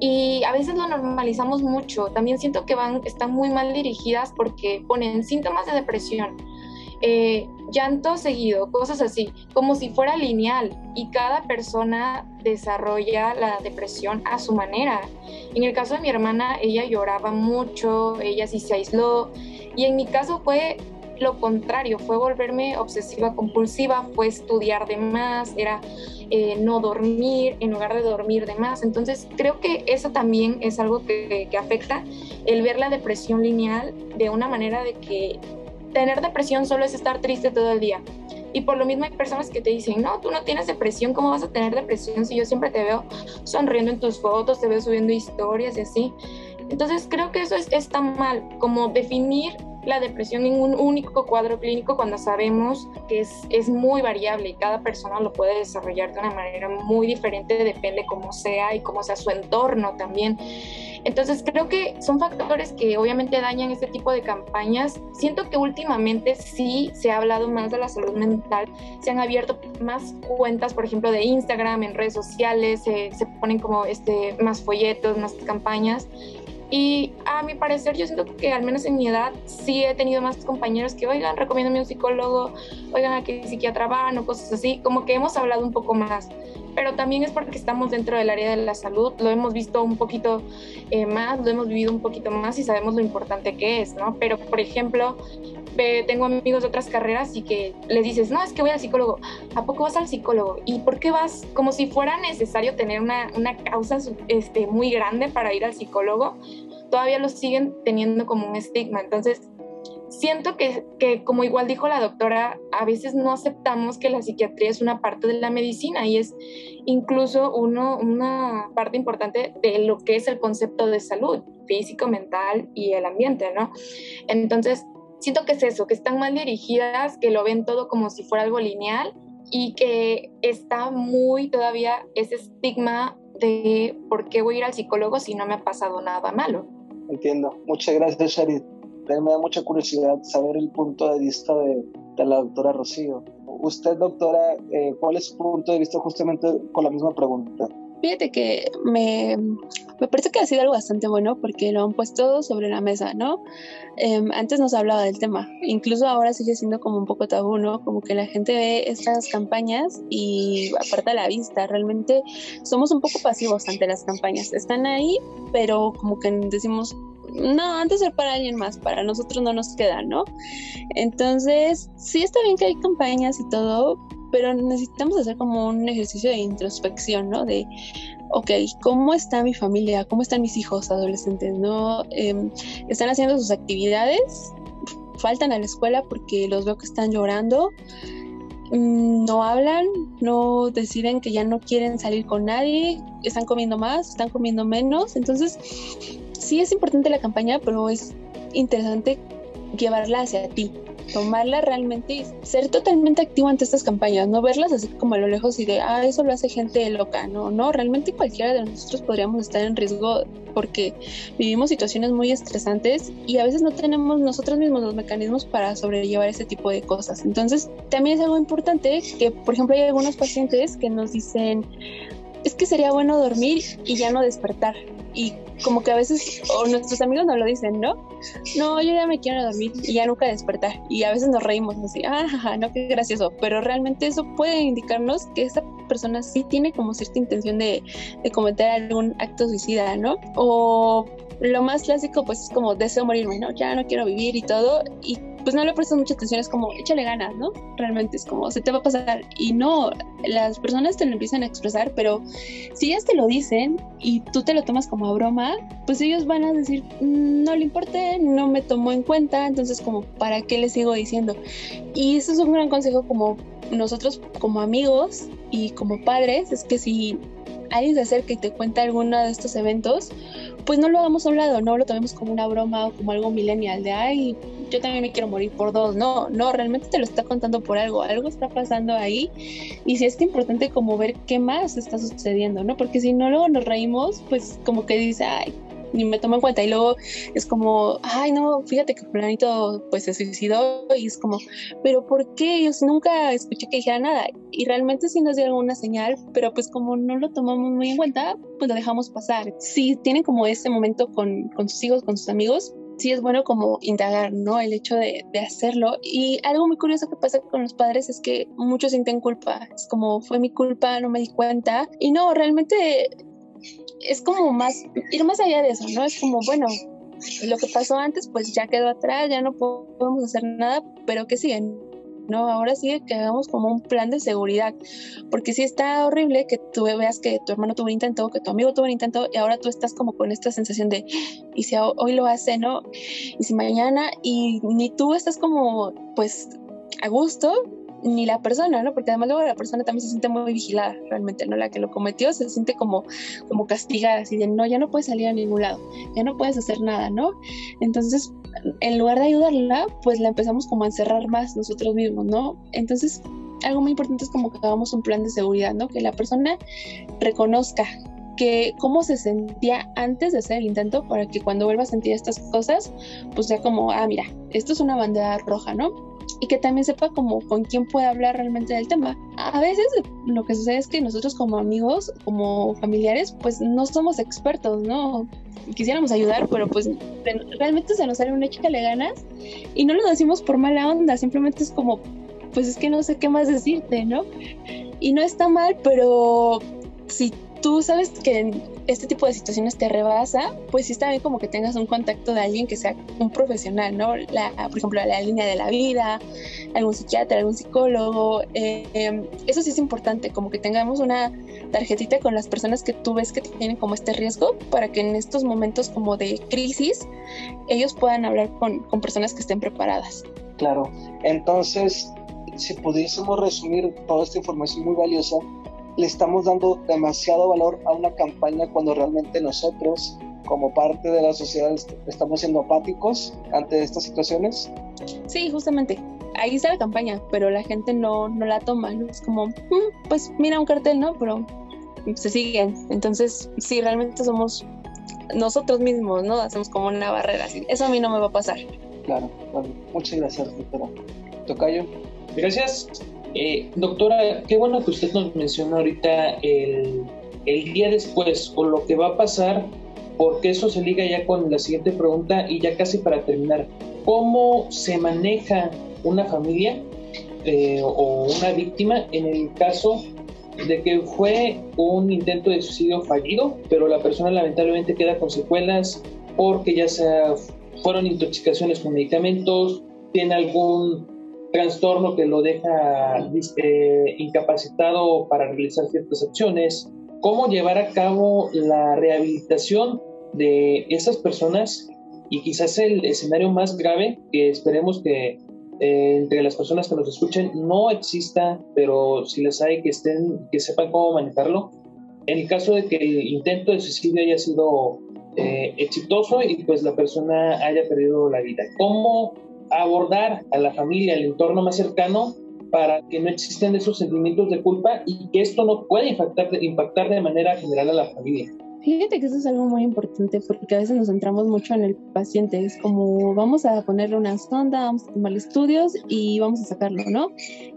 y a veces lo normalizamos mucho. También siento que van, están muy mal dirigidas porque ponen síntomas de depresión, eh, llanto seguido, cosas así, como si fuera lineal y cada persona desarrolla la depresión a su manera. En el caso de mi hermana, ella lloraba mucho, ella sí se aisló y en mi caso fue lo contrario, fue volverme obsesiva compulsiva, fue estudiar de más, era eh, no dormir en lugar de dormir de más. Entonces creo que eso también es algo que, que afecta, el ver la depresión lineal de una manera de que tener depresión solo es estar triste todo el día. Y por lo mismo hay personas que te dicen, no, tú no tienes depresión, ¿cómo vas a tener depresión si yo siempre te veo sonriendo en tus fotos, te veo subiendo historias y así? Entonces creo que eso es, es tan mal, como definir la depresión en un único cuadro clínico cuando sabemos que es, es muy variable y cada persona lo puede desarrollar de una manera muy diferente, depende cómo sea y cómo sea su entorno también. Entonces creo que son factores que obviamente dañan este tipo de campañas. Siento que últimamente sí se ha hablado más de la salud mental, se han abierto más cuentas, por ejemplo, de Instagram, en redes sociales, se ponen como este, más folletos, más campañas y a mi parecer, yo siento que al menos en mi edad sí he tenido más compañeros que, oigan, recomiéndame un psicólogo, oigan, a qué psiquiatra van o cosas así, como que hemos hablado un poco más. Pero también es porque estamos dentro del área de la salud, lo hemos visto un poquito eh, más, lo hemos vivido un poquito más y sabemos lo importante que es, ¿no? Pero, por ejemplo, tengo amigos de otras carreras y que les dices, no, es que voy al psicólogo. ¿A poco vas al psicólogo? ¿Y por qué vas? Como si fuera necesario tener una, una causa este, muy grande para ir al psicólogo, todavía lo siguen teniendo como un estigma. Entonces, siento que, que, como igual dijo la doctora, a veces no aceptamos que la psiquiatría es una parte de la medicina y es incluso uno, una parte importante de lo que es el concepto de salud físico, mental y el ambiente, ¿no? Entonces, siento que es eso, que están mal dirigidas, que lo ven todo como si fuera algo lineal y que está muy todavía ese estigma de por qué voy a ir al psicólogo si no me ha pasado nada malo. Entiendo. Muchas gracias, Sharit. Me da mucha curiosidad saber el punto de vista de, de la doctora Rocío. Usted, doctora, eh, ¿cuál es su punto de vista justamente con la misma pregunta? Fíjate que me, me parece que ha sido algo bastante bueno porque lo han puesto sobre la mesa, ¿no? Em, antes nos hablaba del tema, incluso ahora sigue siendo como un poco tabú, ¿no? Como que la gente ve estas campañas y aparta la vista. Realmente somos un poco pasivos ante las campañas. Están ahí, pero como que decimos, no, antes ser para alguien más, para nosotros no nos queda, ¿no? Entonces, sí está bien que hay campañas y todo, pero necesitamos hacer como un ejercicio de introspección, ¿no? De, ok, ¿cómo está mi familia? ¿Cómo están mis hijos adolescentes? ¿No? Em, ¿Están haciendo sus actividades? ¿Faltan a la escuela porque los veo que están llorando? Mm, no hablan, no deciden que ya no quieren salir con nadie, están comiendo más, están comiendo menos. Entonces, sí es importante la campaña, pero es interesante llevarla hacia ti, tomarla realmente y ser totalmente activo ante estas campañas, no verlas así como a lo lejos y de, ah, eso lo hace gente loca, no, no, realmente cualquiera de nosotros podríamos estar en riesgo porque vivimos situaciones muy estresantes y a veces no tenemos nosotros mismos los mecanismos para sobrellevar ese tipo de cosas. Entonces, también es algo importante que, por ejemplo, hay algunos pacientes que nos dicen, es que sería bueno dormir y ya no despertar. Y como que a veces, o nuestros amigos nos lo dicen, ¿no? No, yo ya me quiero dormir y ya nunca despertar. Y a veces nos reímos así, ah, no, qué gracioso. Pero realmente eso puede indicarnos que esa persona sí tiene como cierta intención de, de cometer algún acto suicida, ¿no? O lo más clásico pues es como deseo morirme, ¿no? Ya no quiero vivir y todo. Y pues no le prestas mucha atención, es como échale ganas, ¿no? Realmente es como se te va a pasar. Y no, las personas te lo empiezan a expresar, pero si ellas te lo dicen y tú te lo tomas como a broma, pues ellos van a decir, mm, no le importe, no me tomó en cuenta, entonces como, ¿para qué le sigo diciendo? Y eso es un gran consejo como nosotros como amigos y como padres, es que si alguien se acerca y te cuenta alguno de estos eventos, pues no lo hagamos a un lado, no lo tomemos como una broma o como algo millennial de, ay, yo también me quiero morir por dos. No, no, realmente te lo está contando por algo, algo está pasando ahí y si es importante como ver qué más está sucediendo, ¿no? Porque si no luego nos reímos, pues como que dice, ay, ni me tomo en cuenta. Y luego es como, ay, no, fíjate que Planito pues se suicidó y es como, pero ¿por qué? Yo nunca escuché que dijera nada. Y realmente sí nos dio alguna señal, pero pues como no lo tomamos muy en cuenta, pues lo dejamos pasar. Si tienen como ese momento con, con sus hijos, con sus amigos, sí es bueno como indagar, ¿no? El hecho de, de, hacerlo. Y algo muy curioso que pasa con los padres es que muchos sienten culpa. Es como, fue mi culpa, no me di cuenta. Y no, realmente es como más, ir más allá de eso, ¿no? Es como, bueno, lo que pasó antes, pues ya quedó atrás, ya no podemos hacer nada, pero que siguen, ¿no? Ahora sigue que hagamos como un plan de seguridad, porque si está horrible que tú veas que tu hermano tuvo un intento, que tu amigo tuvo un intento, y ahora tú estás como con esta sensación de, y si hoy lo hace, ¿no? Y si mañana, y ni tú estás como, pues, a gusto, ni la persona, ¿no? Porque además luego la persona también se siente muy vigilada, realmente, ¿no? La que lo cometió se siente como, como castigada, así de, no, ya no puedes salir a ningún lado, ya no puedes hacer nada, ¿no? Entonces, en lugar de ayudarla, pues la empezamos como a encerrar más nosotros mismos, ¿no? Entonces, algo muy importante es como que hagamos un plan de seguridad, ¿no? Que la persona reconozca que cómo se sentía antes de hacer el intento para que cuando vuelva a sentir estas cosas, pues sea como, ah, mira, esto es una bandera roja, ¿no? Y que también sepa como con quién puede hablar realmente del tema. A veces lo que sucede es que nosotros como amigos, como familiares, pues no somos expertos, ¿no? Quisiéramos ayudar, pero pues realmente se nos sale una chica le ganas y no lo decimos por mala onda, simplemente es como, pues es que no sé qué más decirte, ¿no? Y no está mal, pero si tú sabes que este tipo de situaciones te rebasa, pues sí está bien como que tengas un contacto de alguien que sea un profesional, ¿no? La, por ejemplo, la línea de la vida, algún psiquiatra, algún psicólogo. Em, eso sí es importante, como que tengamos una tarjetita con las personas que tú ves que tienen como este riesgo para que en estos momentos como de crisis ellos puedan hablar con, con personas que estén preparadas. Claro, entonces, si pudiésemos resumir toda esta información muy valiosa, le estamos dando demasiado valor a una campaña cuando realmente nosotros, como parte de la sociedad, estamos siendo apáticos ante estas situaciones? Sí, justamente. Ahí está la campaña, pero la gente no, no la toma. Es como, mm, pues mira un cartel, ¿no? Pero se siguen. Entonces, sí, realmente somos nosotros mismos, ¿no? Hacemos como una barrera. Así. Eso a mí no me va a pasar. Claro, claro. Muchas gracias, doctora. Tocayo. Gracias. Eh, doctora, qué bueno que usted nos menciona ahorita el, el día después o lo que va a pasar, porque eso se liga ya con la siguiente pregunta y ya casi para terminar. ¿Cómo se maneja una familia eh, o una víctima en el caso de que fue un intento de suicidio fallido, pero la persona lamentablemente queda con secuelas porque ya sea fueron intoxicaciones con medicamentos, tiene algún trastorno que lo deja eh, incapacitado para realizar ciertas acciones, cómo llevar a cabo la rehabilitación de esas personas y quizás el escenario más grave que esperemos que eh, entre las personas que nos escuchen no exista, pero si las hay que estén, que sepan cómo manejarlo. En el caso de que el intento de suicidio haya sido eh, exitoso y pues la persona haya perdido la vida, ¿cómo abordar a la familia, al entorno más cercano, para que no existen esos sentimientos de culpa y que esto no pueda impactar, impactar de manera general a la familia. Fíjate que eso es algo muy importante porque a veces nos centramos mucho en el paciente. Es como vamos a ponerle una sonda, vamos a tomarle estudios y vamos a sacarlo, ¿no?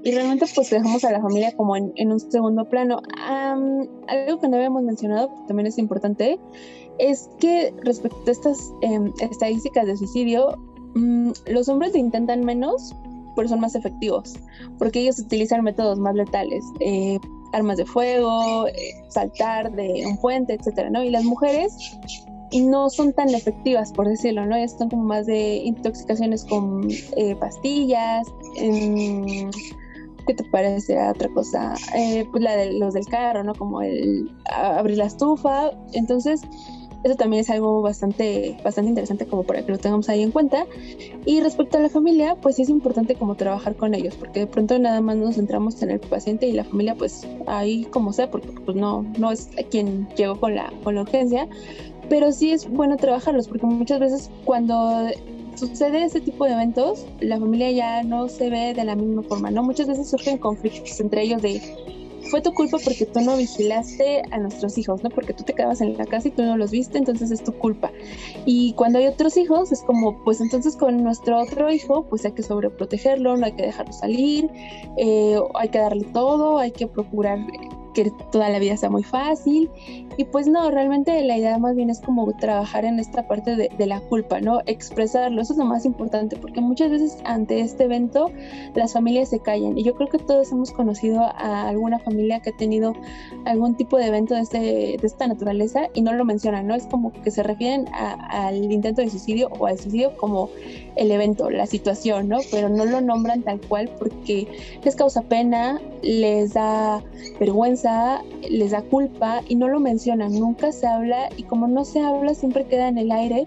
Y realmente pues dejamos a la familia como en, un segundo plano. algo que no habíamos mencionado, que también es importante, es que respecto a estas em, estadísticas de suicidio, mm, los hombres intentan menos, pero son más efectivos, porque ellos utilizan métodos más letales. Eh, armas de fuego, eh, saltar de un puente, etcétera, ¿no? Y las mujeres no son tan efectivas, por decirlo, ¿no? Están como más de intoxicaciones con eh, pastillas. ¿Qué te parece otra cosa? Pues la de los del carro, ¿no? Como el abrir la estufa. Entonces, eso también es algo bastante, bastante interesante como para que lo tengamos ahí en cuenta. Y respecto a la familia, pues sí es importante como trabajar con ellos, porque de pronto nada más nos centramos en el paciente y la familia pues ahí como sea, porque pues no, no es quien llegó con la, con la urgencia, pero sí es bueno trabajarlos, porque muchas veces cuando sucede ese tipo de eventos, la familia ya no se ve de la misma forma, ¿no? Muchas veces surgen conflictos entre ellos de fue tu culpa porque tú no vigilaste a nuestros hijos, ¿no? Porque tú te quedabas en la casa y tú no los viste, entonces es tu culpa. Y cuando hay otros hijos, es como, pues entonces con nuestro otro hijo, pues hay que sobreprotegerlo, no hay que dejarlo salir, eh, hay que darle todo, hay que procurar que toda la vida sea muy fácil. Y pues no, realmente la idea más bien es como trabajar en esta parte de, de, la culpa, ¿no? Expresarlo, eso es lo más importante, porque muchas veces ante este evento las familias se callan. Y yo creo que todos hemos conocido a alguna familia que ha tenido algún tipo de evento de, este, de esta naturaleza y no lo mencionan, ¿no? Es como que se refieren al intento de suicidio o al suicidio como el evento, la situación, ¿no? Pero no lo nombran tal cual porque les causa pena, les da vergüenza, les da culpa y no lo mencionan, nunca se habla y como no se habla siempre queda en el aire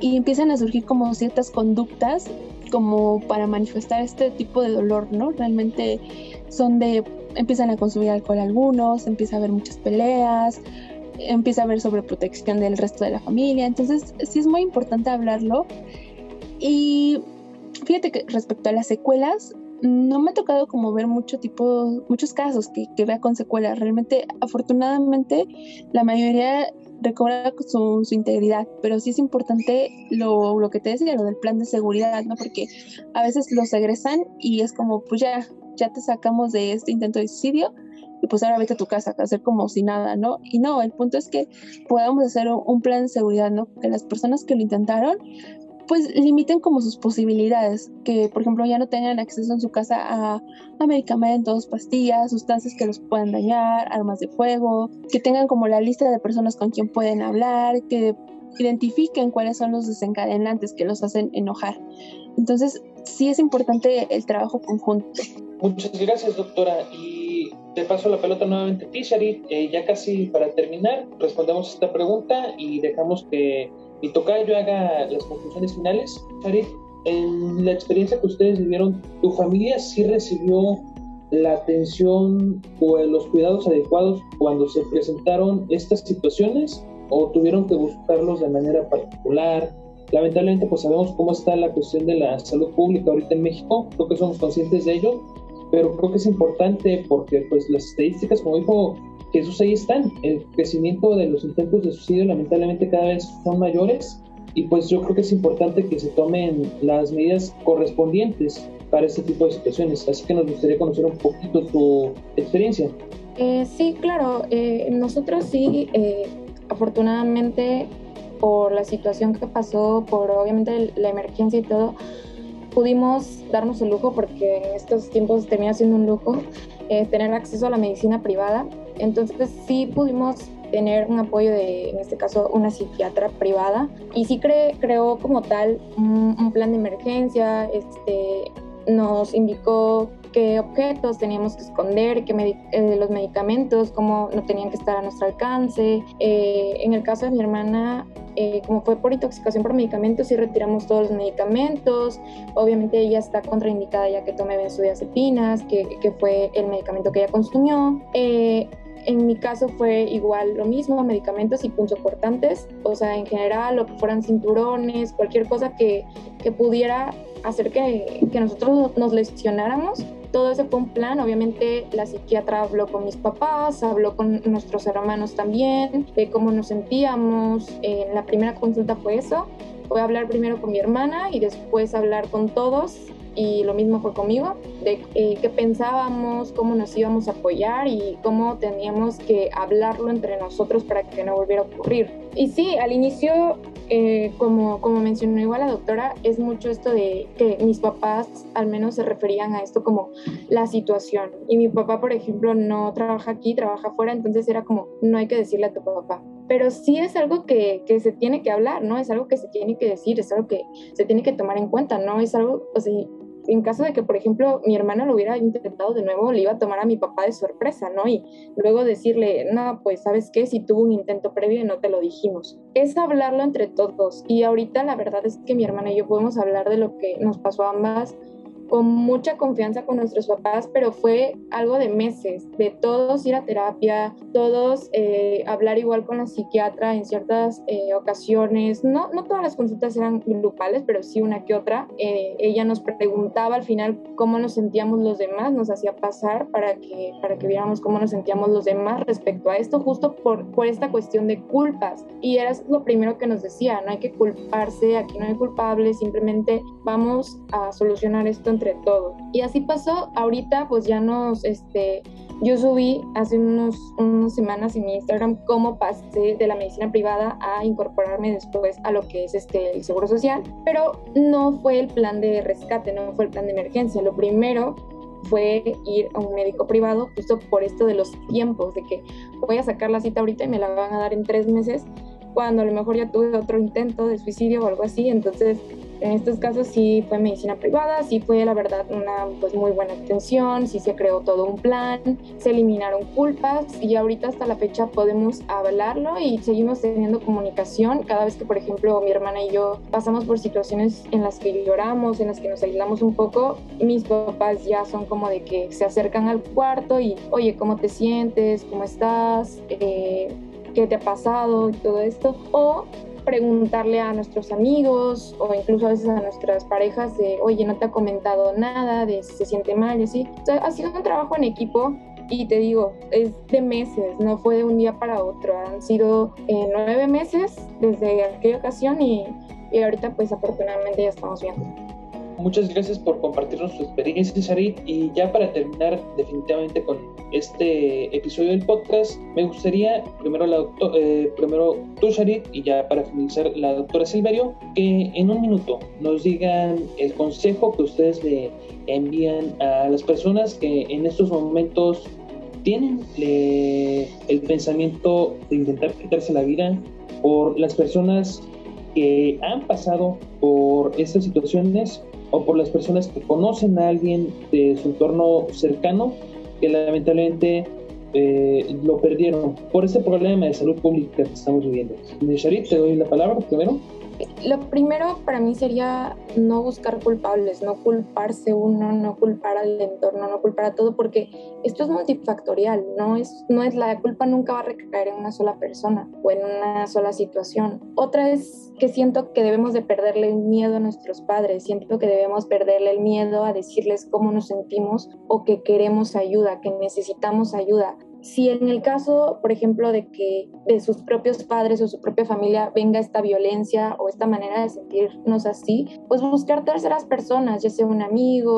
y empiezan a surgir como ciertas conductas como para manifestar este tipo de dolor, ¿no? Realmente son de, empiezan a consumir alcohol algunos, empieza a haber muchas peleas, empieza a haber sobreprotección del resto de la familia, entonces sí es muy importante hablarlo y fíjate que respecto a las secuelas, no me ha tocado como ver mucho tipo, muchos casos que, que vea con secuelas. Realmente, afortunadamente, la mayoría recobra su, su, integridad, pero sí es importante lo, lo, que te decía, lo del plan de seguridad, ¿no? Porque a veces los egresan y es como, pues ya, ya te sacamos de este intento de suicidio y pues ahora vete a tu casa a hacer como si nada, ¿no? Y no, el punto es que podamos hacer un, un plan de seguridad, ¿no? Que las personas que lo intentaron pues limiten como sus posibilidades, que por ejemplo ya no tengan acceso en su casa a, medicamentos, pastillas, sustancias que los puedan dañar, armas de fuego, que tengan como la lista de personas con quien pueden hablar, que identifiquen cuáles son los desencadenantes que los hacen enojar. Entonces, sí es importante el trabajo conjunto. Muchas gracias, doctora. Y te paso la pelota nuevamente a ti, eh, ya casi para terminar, respondemos esta pregunta y dejamos que y yo haga las conclusiones finales. Farid, en la experiencia que ustedes vivieron, ¿tu familia sí recibió la atención o los cuidados adecuados cuando se presentaron estas situaciones o tuvieron que buscarlos de manera particular? Lamentablemente, pues sabemos cómo está la cuestión de la salud pública ahorita en México, creo que somos conscientes de ello, pero creo que es importante porque pues las estadísticas, como dijo Jesús, ahí están. El crecimiento de los intentos de suicidio lamentablemente cada vez son mayores y pues yo creo que es importante que se tomen las medidas correspondientes para este tipo de situaciones. Así que nos gustaría conocer un poquito tu experiencia. Eh, sí, claro. Eh, nosotros sí, eh, afortunadamente, por la situación que pasó, por obviamente la emergencia y todo, pudimos darnos el lujo, porque en estos tiempos termina siendo un lujo, tener acceso a la medicina privada entonces sí pudimos tener un apoyo de, en este caso, una psiquiatra privada y sí creó como tal un, plan de emergencia, este, nos indicó qué objetos teníamos que esconder, qué eh, los medicamentos, cómo no tenían que estar a nuestro alcance. Eh, en el caso de mi hermana, eh, como fue por intoxicación por medicamentos, sí retiramos todos los medicamentos. Obviamente ella está contraindicada ya que tome benzodiazepinas, que, que fue el medicamento que ella consumió en mi caso fue igual lo mismo, medicamentos y punzocortantes, o sea, en general, lo que fueran cinturones, cualquier cosa que, que pudiera hacer que, que nosotros nos lesionáramos. Todo ese fue un plan, obviamente la psiquiatra habló con mis papás, habló con nuestros hermanos también, de cómo nos sentíamos. En la primera consulta fue eso, fue hablar primero con mi hermana y después hablar con todos y lo mismo fue conmigo, de eh, qué pensábamos, cómo nos íbamos a apoyar y cómo teníamos que hablarlo entre nosotros para que no volviera a ocurrir. Y sí, al inicio, eh, como, como mencionó igual la doctora, es mucho esto de que mis papás al menos se referían a esto como la situación. Y mi papá, por ejemplo, no trabaja aquí, trabaja afuera, entonces era como, no hay que decirle a tu papá pero sí es algo que, que, se tiene que hablar, ¿no? Es algo que se tiene que decir, es algo que se tiene que tomar en cuenta, ¿no? Es algo, o sea, en caso de que, por ejemplo, mi hermana lo hubiera intentado de nuevo, le iba a tomar a mi papá de sorpresa, ¿no? Y luego decirle, no, pues, ¿sabes qué? Si tuvo un intento previo y no te lo dijimos. Es hablarlo entre todos. Y ahorita la verdad es que mi hermana y yo podemos hablar de lo que nos pasó a ambas con mucha confianza con nuestros papás, pero fue algo de meses, de todos ir a terapia, todos eh, hablar igual con la psiquiatra en ciertas eh, ocasiones. No, no todas las consultas eran grupales, pero sí una que otra. Eh, ella nos preguntaba al final cómo nos sentíamos los demás, nos hacía pasar para que, para que viéramos cómo nos sentíamos los demás respecto a esto, justo por, por esta cuestión de culpas. Y era lo primero que nos decía, no hay que culparse, aquí no hay culpables, simplemente vamos a solucionar esto entre todos. Y así pasó, ahorita pues ya nos, este, yo subí hace unos, unas semanas en mi Instagram cómo pasé de la medicina privada a incorporarme después a lo que es este, el seguro social, pero no fue el plan de rescate, no fue el plan de emergencia. Lo primero fue ir a un médico privado justo por esto de los tiempos, de que voy a sacar la cita ahorita y me la van a dar en tres meses, cuando a lo mejor ya tuve otro intento de suicidio o algo así, entonces en estos casos sí fue medicina privada, sí fue la verdad una pues muy buena atención, sí se creó todo un plan, se eliminaron culpas y ahorita hasta la fecha podemos hablarlo y seguimos teniendo comunicación cada vez que por ejemplo mi hermana y yo pasamos por situaciones en las que lloramos, en las que nos aislamos un poco, mis papás ya son como de que se acercan al cuarto y oye, ¿cómo te sientes? ¿Cómo estás? Eh, ¿Qué te ha pasado? Y todo esto. O preguntarle a nuestros amigos o incluso a veces a nuestras parejas de, oye, no te ha comentado nada, de si se siente mal y así. O sea, ha sido un trabajo en equipo y te digo, es de meses, no fue de un día para otro, han sido eh, nueve meses desde aquella ocasión y, y ahorita pues afortunadamente ya estamos viendo. Muchas gracias por compartirnos tu experiencia, Sharit. Y ya para terminar definitivamente con este episodio del podcast, me gustaría primero, la doctor, eh, primero tú, Sharit, y ya para finalizar la doctora Silverio, que en un minuto nos digan el consejo que ustedes le envían a las personas que en estos momentos tienen el pensamiento de intentar quitarse la vida por las personas que han pasado por estas situaciones o por las personas que conocen a alguien de su entorno cercano que lamentablemente eh, lo perdieron por este problema de salud pública que estamos viviendo. Sharit, te doy la palabra primero. Lo primero para mí sería no buscar culpables, no culparse uno, no culpar al entorno, no culpar a todo, porque esto es multifactorial, no es, no es la culpa nunca va a recaer en una sola persona o en una sola situación. Otra es que siento que debemos de perderle el miedo a nuestros padres, siento que debemos perderle el miedo a decirles cómo nos sentimos o que queremos ayuda, que necesitamos ayuda si en el caso, por ejemplo, de que de sus propios padres o su propia familia venga esta violencia o esta manera de sentirnos así, pues buscar terceras personas, ya sea un amigo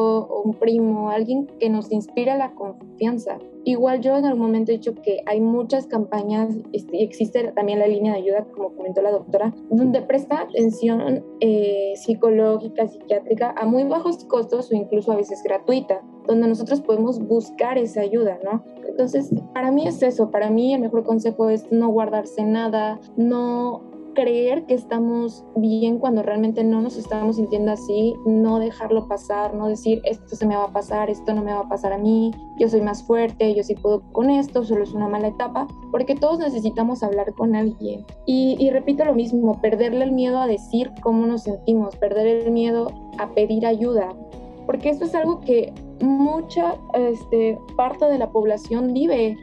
un primo, alguien que nos inspire la confianza. Igual yo en algún momento he dicho que hay muchas campañas este, y existe también la línea de ayuda, como comentó la doctora, donde presta atención eh, psicológica, psiquiátrica a muy bajos costos o incluso a veces gratuita, donde nosotros podemos buscar esa ayuda, ¿no? Entonces, para mí es eso, para mí el mejor consejo es no guardarse nada, no creer que estamos bien cuando realmente no nos estamos sintiendo así, no dejarlo pasar, no decir esto se me va a pasar, esto no me va a pasar a mí, yo soy más fuerte, yo sí puedo con esto, solo es una mala etapa, porque todos necesitamos hablar con alguien. Y, repito lo mismo, perderle el miedo a decir cómo nos sentimos, perder el miedo a pedir ayuda, porque esto es algo que mucha este, parte de la población vive.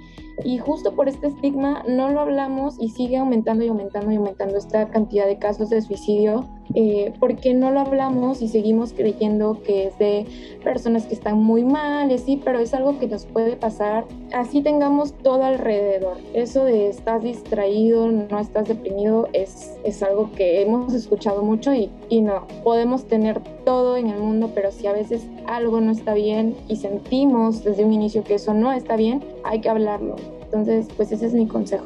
Y justo por este estigma no lo hablamos y sigue aumentando y aumentando y aumentando esta cantidad de casos de suicidio eh, porque no lo hablamos y seguimos creyendo que es de personas que están muy mal y así, pero es algo que nos puede pasar así tengamos todo alrededor. Eso de estás distraído, no estás deprimido, es, es algo que hemos escuchado mucho y, y no, podemos tener todo en el mundo, pero si a veces algo no está bien y sentimos desde un inicio que eso no está bien, hay que hablarlo. Entonces, pues ese es mi consejo.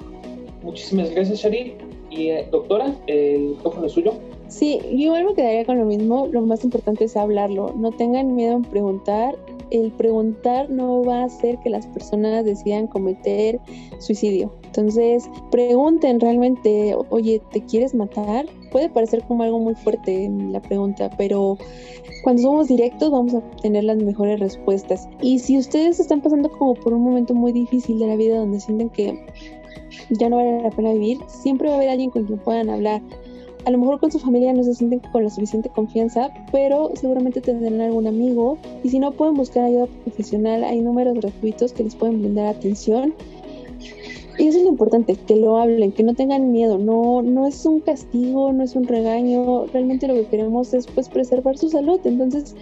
Muchísimas gracias, Shari. Y eh, doctora, el micrófono es suyo. Sí, igual me quedaría con lo mismo. Lo más importante es hablarlo. No tengan miedo en preguntar. El preguntar no va a hacer que las personas decidan cometer suicidio. Entonces, pregunten realmente, oye, ¿te quieres matar? Puede parecer como algo muy fuerte en la pregunta, pero cuando somos directos vamos a tener las mejores respuestas. Y si ustedes están pasando como por un momento muy difícil de la vida donde sienten que ya no vale la pena vivir, siempre va a haber alguien con quien puedan hablar. A lo mejor con su familia no se sienten con la suficiente confianza, pero seguramente tendrán algún amigo. Y si no pueden buscar ayuda profesional, hay números gratuitos que les pueden brindar atención. Y eso es lo importante, que lo hablen, que no tengan miedo, no, no es un castigo, no es un regaño, realmente lo que queremos es pues preservar su salud, entonces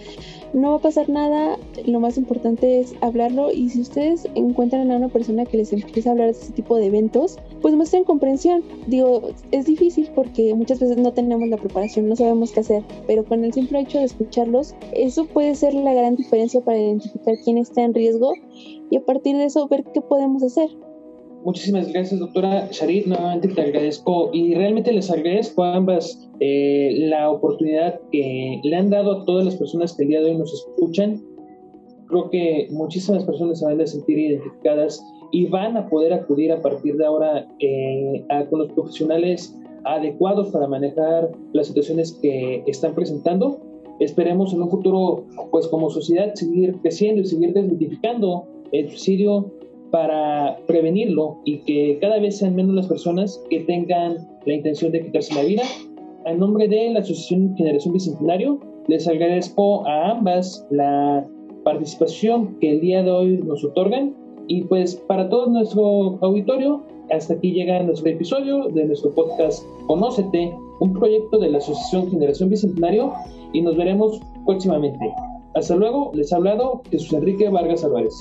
no va a pasar nada, lo más importante es hablarlo y si ustedes encuentran a una persona que les empieza a hablar de este tipo de eventos, pues muestren comprensión. Digo, es difícil porque muchas veces no tenemos la preparación, no sabemos qué hacer, pero con el simple hecho de escucharlos, eso puede ser la gran diferencia para identificar quién está en riesgo y a partir de eso ver qué podemos hacer. Muchísimas gracias, doctora Sharid. Nuevamente te agradezco y realmente les agradezco a ambas eh, la oportunidad que le han dado a todas las personas que el día de hoy nos escuchan. Creo que muchísimas personas se van a sentir identificadas y van a poder acudir a partir de ahora eh, a, con los profesionales adecuados para manejar las situaciones que están presentando. Esperemos en un futuro, pues como sociedad, seguir creciendo y seguir desmitificando el suicidio para prevenirlo y que cada vez sean menos las personas que tengan la intención de quitarse la vida. En nombre de la Asociación Generación Bicentenario, les agradezco a ambas la participación que el día de hoy nos otorgan y pues para todo nuestro auditorio, hasta aquí llega nuestro episodio de nuestro podcast Conócete, un proyecto de la Asociación Generación Bicentenario y nos veremos próximamente. Hasta luego, les ha hablado Jesús Enrique Vargas Álvarez.